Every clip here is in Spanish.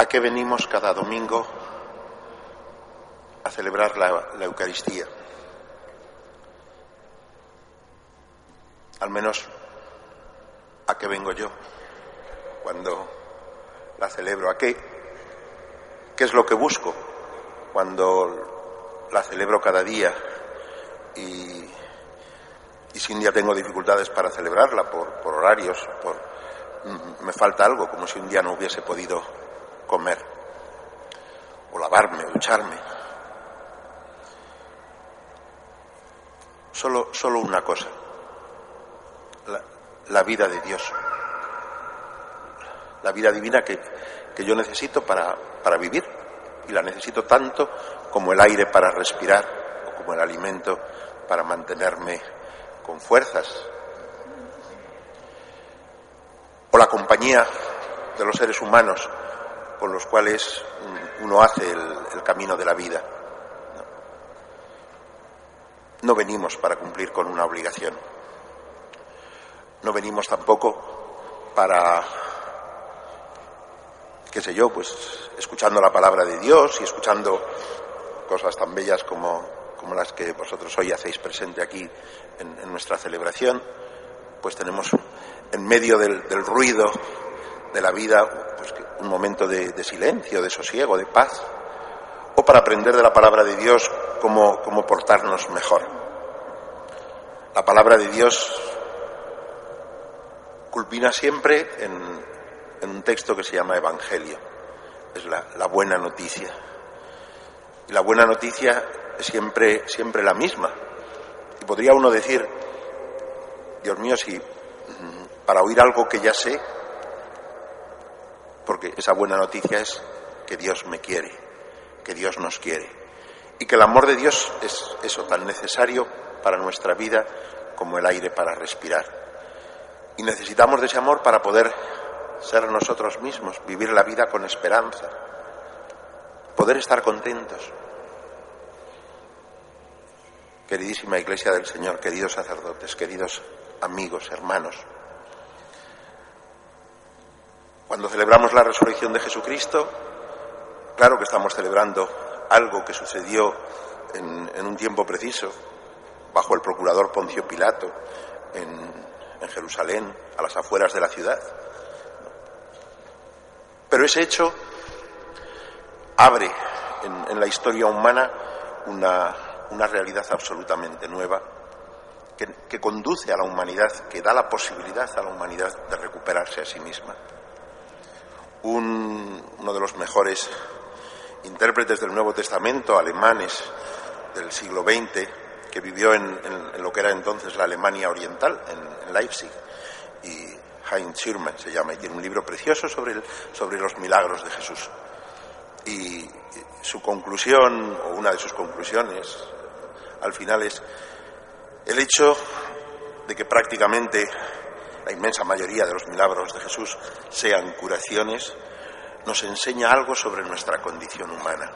¿A qué venimos cada domingo a celebrar la, Eucaristía? Al menos, ¿a qué vengo yo cuando la celebro? ¿A qué? ¿Qué es lo que busco cuando la celebro cada día? Y, y si un día tengo dificultades para celebrarla por, por horarios, por, me falta algo, como si un día no hubiese podido comer, o lavarme, o ducharme. Solo, solo una cosa, la, la, vida de Dios, la vida divina que, que yo necesito para, para vivir, y la necesito tanto como el aire para respirar, o como el alimento para mantenerme con fuerzas, o la compañía de los seres humanos con los cuales uno hace el, camino de la vida. No venimos para cumplir con una obligación. No venimos tampoco para, qué sé yo, pues escuchando la palabra de Dios y escuchando cosas tan bellas como, como las que vosotros hoy hacéis presente aquí en, nuestra celebración, pues tenemos en medio del ruido de la vida pues, un momento de, silencio, de sosiego, de paz, o para aprender de la palabra de Dios cómo, cómo portarnos mejor. La palabra de Dios culmina siempre en, en un texto que se llama Evangelio, es la, la, buena noticia. Y la buena noticia es siempre, siempre la misma. Y podría uno decir, Dios mío, si para oír algo que ya sé, porque esa buena noticia es que Dios me quiere, que Dios nos quiere y que el amor de Dios es eso tan necesario para nuestra vida como el aire para respirar. Y necesitamos de ese amor para poder ser nosotros mismos, vivir la vida con esperanza, poder estar contentos. Queridísima Iglesia del Señor, queridos sacerdotes, queridos amigos, hermanos, cuando celebramos la resurrección de Jesucristo, claro que estamos celebrando algo que sucedió en, un tiempo preciso, bajo el procurador Poncio Pilato, en, Jerusalén, a las afueras de la ciudad. Pero ese hecho abre en, la historia humana una, realidad absolutamente nueva que conduce a la humanidad, que da la posibilidad a la humanidad de recuperarse a sí misma un, uno de los mejores intérpretes del Nuevo Testamento, alemanes del siglo XX, que vivió en, en, lo que era entonces la Alemania Oriental, en, en, Leipzig, y Heinz Schirmer se llama, y tiene un libro precioso sobre, el, sobre los milagros de Jesús. Y su conclusión, o una de sus conclusiones, al final es el hecho de que prácticamente la inmensa mayoría de los milagros de Jesús sean curaciones, nos enseña algo sobre nuestra condición humana.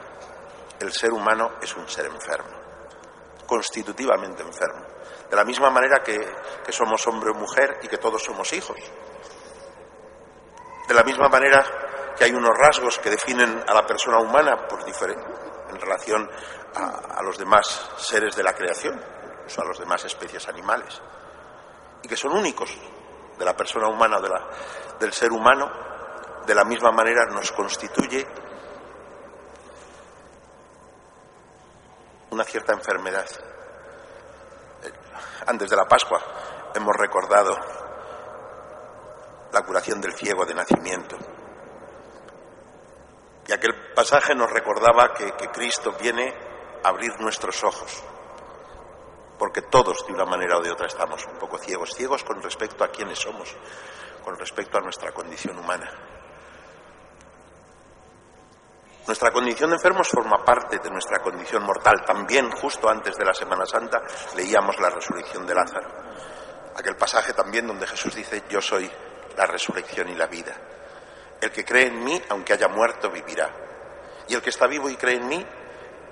El ser humano es un ser enfermo, constitutivamente enfermo. De la misma manera que, que somos hombre o mujer y que todos somos hijos. De la misma manera que hay unos rasgos que definen a la persona humana por en relación a, a los demás seres de la creación, incluso a las demás especies animales, y que son únicos, de la persona humana, de la, del ser humano, de la misma manera nos constituye una cierta enfermedad. Antes de la Pascua hemos recordado la curación del ciego de nacimiento. Y aquel pasaje nos recordaba que, que Cristo viene a abrir nuestros ojos porque todos de una manera o de otra estamos un poco ciegos, ciegos con respecto a quiénes somos, con respecto a nuestra condición humana. Nuestra condición de enfermos forma parte de nuestra condición mortal. También, justo antes de la Semana Santa, leíamos la resurrección de Lázaro. Aquel pasaje también donde Jesús dice, yo soy la resurrección y la vida. El que cree en mí, aunque haya muerto, vivirá. Y el que está vivo y cree en mí,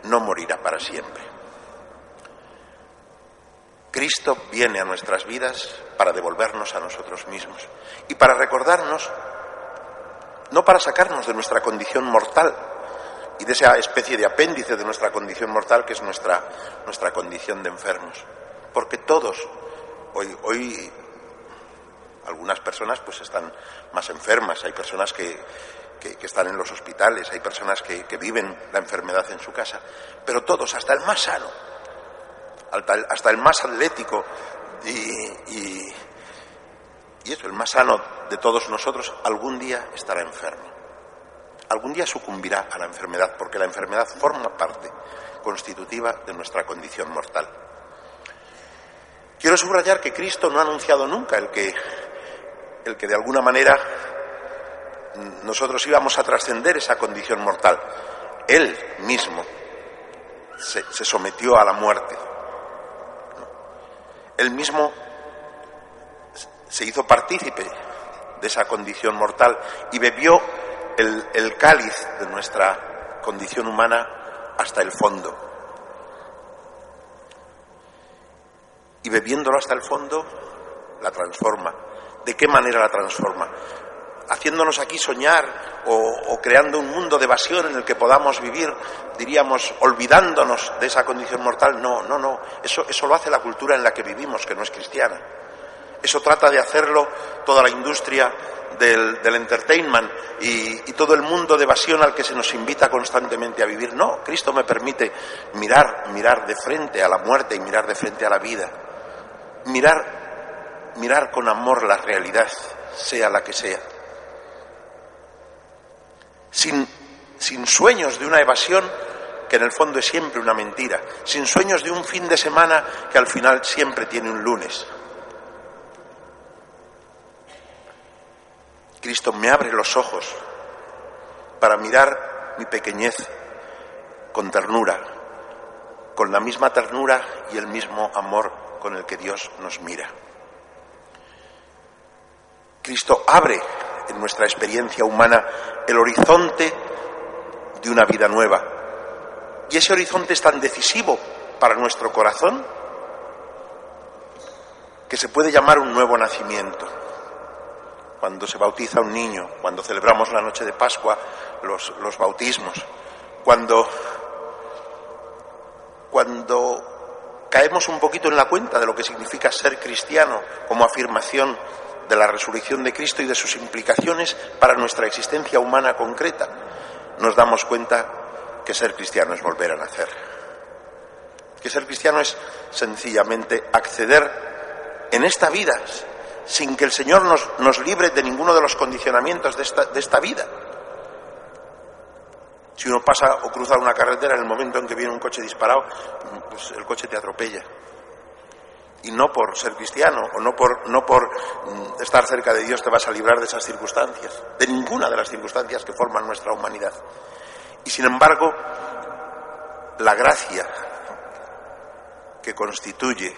no morirá para siempre. Cristo viene a nuestras vidas para devolvernos a nosotros mismos y para recordarnos no para sacarnos de nuestra condición mortal y de esa especie de apéndice de nuestra condición mortal que es nuestra, nuestra condición de enfermos. Porque todos, hoy, hoy algunas personas pues están más enfermas, hay personas que, que, están en los hospitales, hay personas que, que, viven la enfermedad en su casa, pero todos, hasta el más sano, hasta el, más atlético y, y, y eso, el más sano de todos nosotros, algún día estará enfermo. Algún día sucumbirá a la enfermedad, porque la enfermedad forma parte constitutiva de nuestra condición mortal. Quiero subrayar que Cristo no ha anunciado nunca el que, el que de alguna manera nosotros íbamos a trascender esa condición mortal. Él mismo se, se sometió a la muerte. Él mismo se hizo partícipe de esa condición mortal y bebió el, el cáliz de nuestra condición humana hasta el fondo. Y bebiéndolo hasta el fondo, la transforma. ¿De qué manera la transforma? Haciéndonos aquí soñar o, creando un mundo de evasión en el que podamos vivir, diríamos, olvidándonos de esa condición mortal. No, no, no. Eso, eso lo hace la cultura en la que vivimos, que no es cristiana. Eso trata de hacerlo toda la industria del, entertainment y, y, todo el mundo de evasión al que se nos invita constantemente a vivir. No, Cristo me permite mirar, mirar de frente a la muerte y mirar de frente a la vida. Mirar, mirar con amor la realidad, sea la que sea. Sin, sin sueños de una evasión que en el fondo es siempre una mentira, sin sueños de un fin de semana que al final siempre tiene un lunes. Cristo me abre los ojos para mirar mi pequeñez con ternura, con la misma ternura y el mismo amor con el que Dios nos mira. Cristo abre en nuestra experiencia humana el horizonte de una vida nueva. Y ese horizonte es tan decisivo para nuestro corazón que se puede llamar un nuevo nacimiento cuando se bautiza un niño, cuando celebramos la noche de Pascua, los, los bautismos, cuando, cuando caemos un poquito en la cuenta de lo que significa ser cristiano como afirmación de la resurrección de Cristo y de sus implicaciones para nuestra existencia humana concreta, nos damos cuenta que ser cristiano es volver a nacer. Que ser cristiano es sencillamente acceder en esta vida sin que el Señor nos, nos libre de ninguno de los condicionamientos de esta, de esta vida. Si uno pasa o cruza una carretera en el momento en que viene un coche disparado, pues el coche te atropella. Y no por ser cristiano o no por, no por mm, estar cerca de Dios te vas a librar de esas circunstancias, de ninguna de las circunstancias que forman nuestra humanidad. Y sin embargo, la gracia que constituye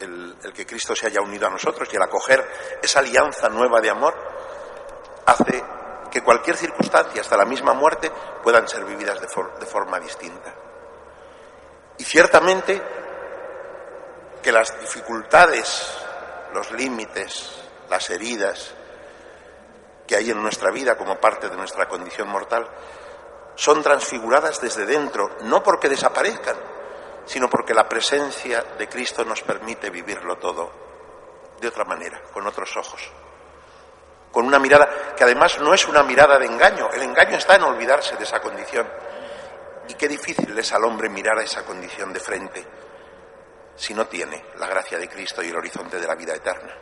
el, que Cristo se haya unido a nosotros y el acoger esa alianza nueva de amor hace que cualquier circunstancia, hasta la misma muerte, puedan ser vividas de, de forma distinta. Y ciertamente que las dificultades, los límites, las heridas que hay en nuestra vida como parte de nuestra condición mortal, son transfiguradas desde dentro, no porque desaparezcan, sino porque la presencia de Cristo nos permite vivirlo todo de otra manera, con otros ojos. Con una mirada que además no es una mirada de engaño, el engaño está en olvidarse de esa condición. Y qué difícil es al hombre mirar a esa condición de frente si no tiene la gracia de Cristo y el horizonte de la vida eterna.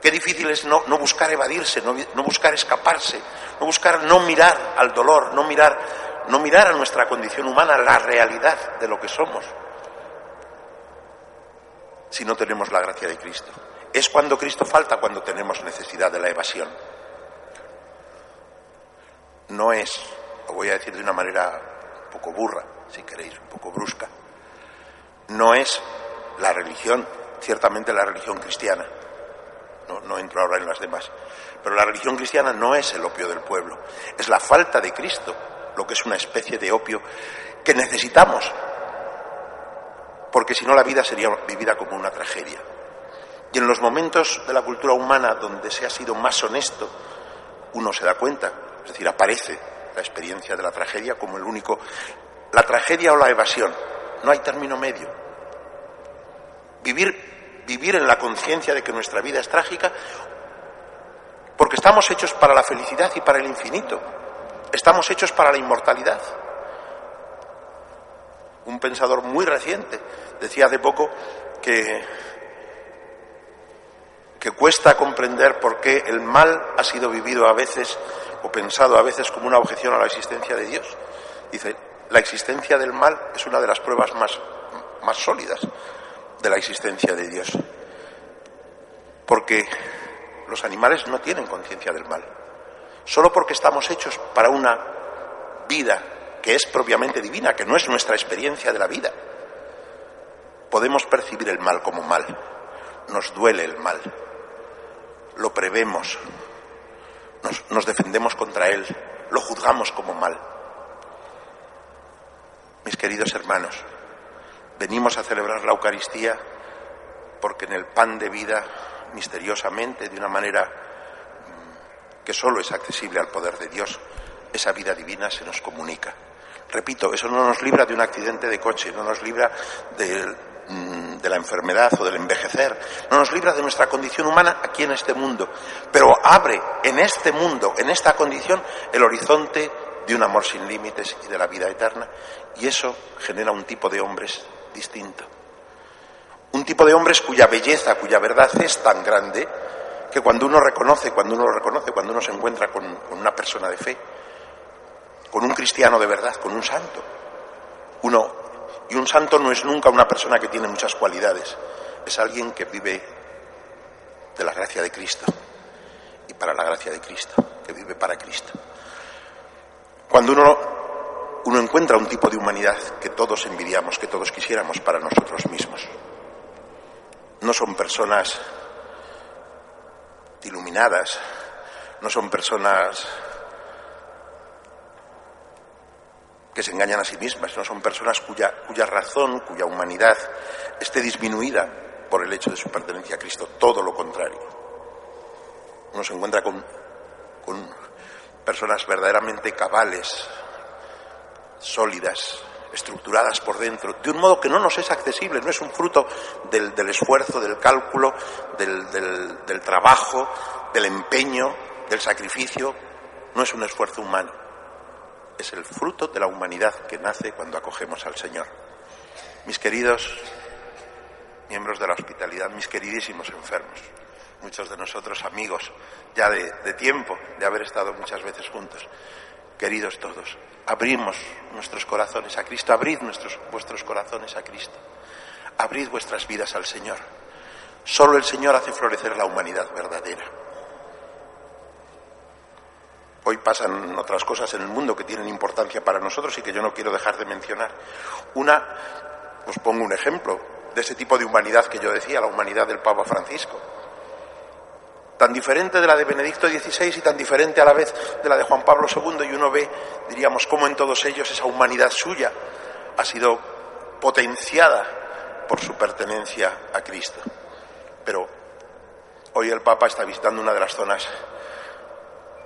Qué difícil es no, buscar evadirse, no, buscar escaparse, no buscar no mirar al dolor, no mirar, no mirar a nuestra condición humana, la realidad de lo que somos si no tenemos la gracia de Cristo. Es cuando Cristo falta cuando tenemos necesidad de la evasión. No es, lo voy a decir de una manera un poco burra, si queréis, un poco brusca, no es la religión, ciertamente la religión cristiana, no, entro ahora en las demás, pero la religión cristiana no es el opio del pueblo, es la falta de Cristo, lo que es una especie de opio que necesitamos porque si no la vida sería vivida como una tragedia. Y en los momentos de la cultura humana donde se ha sido más honesto, uno se da cuenta es decir, aparece la experiencia de la tragedia como el único, la tragedia o la evasión, no hay término medio. Vivir, vivir en la conciencia de que nuestra vida es trágica porque estamos hechos para la felicidad y para el infinito, estamos hechos para la inmortalidad. Un pensador muy reciente decía hace poco que, que cuesta comprender por qué el mal ha sido vivido a veces o pensado a veces como una objeción a la existencia de Dios. Dice, la existencia del mal es una de las pruebas más, más sólidas de la existencia de Dios. Porque los animales no tienen conciencia del mal. Solo porque estamos hechos para una vida que es propiamente divina, que no es nuestra experiencia de la vida, podemos percibir el mal como mal. Nos duele el mal. Lo prevemos. Nos, nos defendemos contra él. Lo juzgamos como mal. Mis queridos hermanos, venimos a celebrar la Eucaristía porque en el pan de vida, misteriosamente, de una manera mm, que solo es accesible al poder de Dios, esa vida divina se nos comunica. Repito, eso no nos libra de un accidente de coche, no nos libra de, mm, de, la enfermedad o del envejecer, no nos libra de nuestra condición humana aquí en este mundo, pero abre en este mundo, en esta condición, el horizonte de un amor sin límites y de la vida eterna, y eso genera un tipo de hombres distinto. Un tipo de hombres cuya belleza, cuya verdad es tan grande que cuando uno reconoce, cuando uno lo reconoce, cuando uno se encuentra con, con una persona de fe, con un cristiano de verdad, con un santo, uno, y un santo no es nunca una persona que tiene muchas cualidades, es alguien que vive de la gracia de Cristo y para la gracia de Cristo, que vive para Cristo. Cuando uno, uno encuentra un tipo de humanidad que todos envidiamos, que todos quisiéramos para nosotros mismos, no son personas iluminadas, no son personas que se engañan a sí mismas, no son personas cuya, razón, cuya humanidad esté disminuida por el hecho de su pertenencia a Cristo, todo lo contrario. Uno se encuentra con personas verdaderamente cabales, sólidas, estructuradas por dentro, de un modo que no nos es accesible, no es un fruto del, del esfuerzo, del cálculo, del, del, trabajo, del empeño, del sacrificio, no es un esfuerzo humano, es el fruto de la humanidad que nace cuando acogemos al Señor. Mis queridos miembros de la hospitalidad, mis queridísimos enfermos, muchos de nosotros amigos ya de, tiempo, de haber estado muchas veces juntos. Queridos todos, abrimos nuestros corazones a Cristo, abrid nuestros, vuestros corazones a Cristo, abrid vuestras vidas al Señor. Solo el Señor hace florecer la humanidad verdadera. Hoy pasan otras cosas en el mundo que tienen importancia para nosotros y que yo no quiero dejar de mencionar. Una, os pongo un ejemplo de ese tipo de humanidad que yo decía, la humanidad del Papa Francisco tan diferente de la de Benedicto XVI y tan diferente a la vez de la de Juan Pablo II, y uno ve, diríamos, cómo en todos ellos esa humanidad suya ha sido potenciada por su pertenencia a Cristo. Pero hoy el Papa está visitando una de las zonas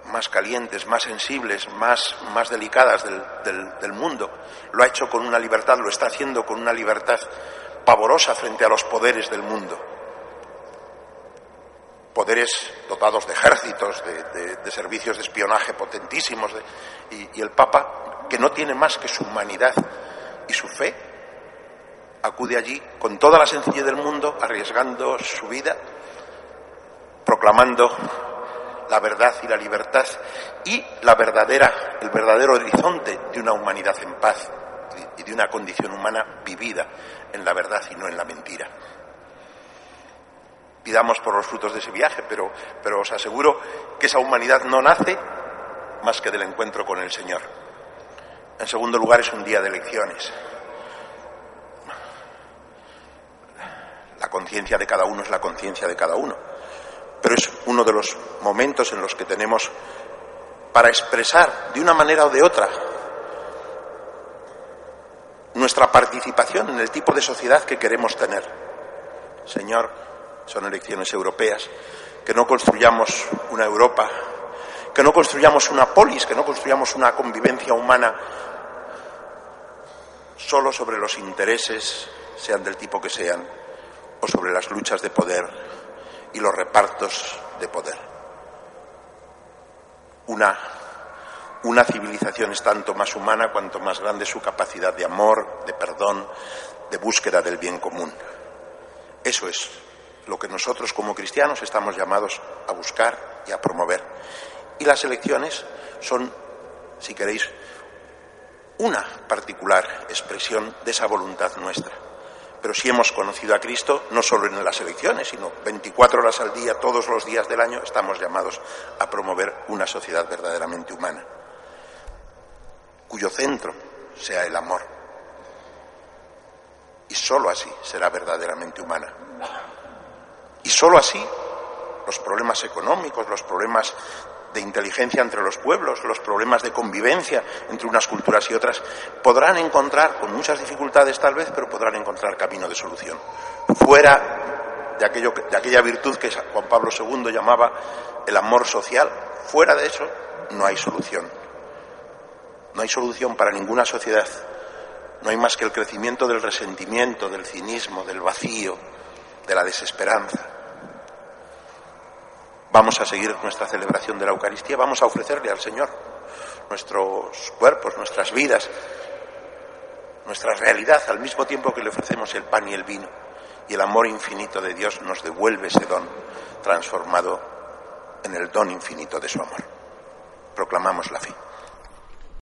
más calientes, más sensibles, más, más delicadas del, del, del mundo. Lo ha hecho con una libertad, lo está haciendo con una libertad pavorosa frente a los poderes del mundo poderes dotados de ejércitos, de, servicios de espionaje potentísimos, y, y el Papa, que no tiene más que su humanidad y su fe, acude allí con toda la sencillez del mundo, arriesgando su vida, proclamando la verdad y la libertad y la verdadera, el verdadero horizonte de una humanidad en paz y de una condición humana vivida en la verdad y no en la mentira pidamos por los frutos de ese viaje, pero, pero os aseguro que esa humanidad no nace más que del encuentro con el Señor. En segundo lugar, es un día de elecciones. La conciencia de cada uno es la conciencia de cada uno, pero es uno de los momentos en los que tenemos para expresar de una manera o de otra nuestra participación en el tipo de sociedad que queremos tener. Señor, son elecciones europeas, que no construyamos una Europa que no construyamos una polis, que no construyamos una convivencia humana solo sobre los intereses, sean del tipo que sean, o sobre las luchas de poder y los repartos de poder. Una, una civilización es tanto más humana cuanto más grande su capacidad de amor, de perdón, de búsqueda del bien común. Eso es lo que nosotros como cristianos estamos llamados a buscar y a promover. Y las elecciones son, si queréis, una particular expresión de esa voluntad nuestra. Pero si hemos conocido a Cristo, no solo en las elecciones, sino 24 horas al día, todos los días del año, estamos llamados a promover una sociedad verdaderamente humana, cuyo centro sea el amor. Y sólo así será verdaderamente humana. Sólo así los problemas económicos, los problemas de inteligencia entre los pueblos, los problemas de convivencia entre unas culturas y otras, podrán encontrar, con muchas dificultades tal vez, pero podrán encontrar camino de solución. Fuera de, aquello, de aquella virtud que Juan Pablo II llamaba el amor social, fuera de eso no hay solución. No hay solución para ninguna sociedad. No hay más que el crecimiento del resentimiento, del cinismo, del vacío, de la desesperanza. Vamos a seguir nuestra celebración de la Eucaristía, vamos a ofrecerle al Señor nuestros cuerpos, nuestras vidas, nuestra realidad, al mismo tiempo que le ofrecemos el pan y el vino. Y el amor infinito de Dios nos devuelve ese don transformado en el don infinito de su amor. Proclamamos la fe.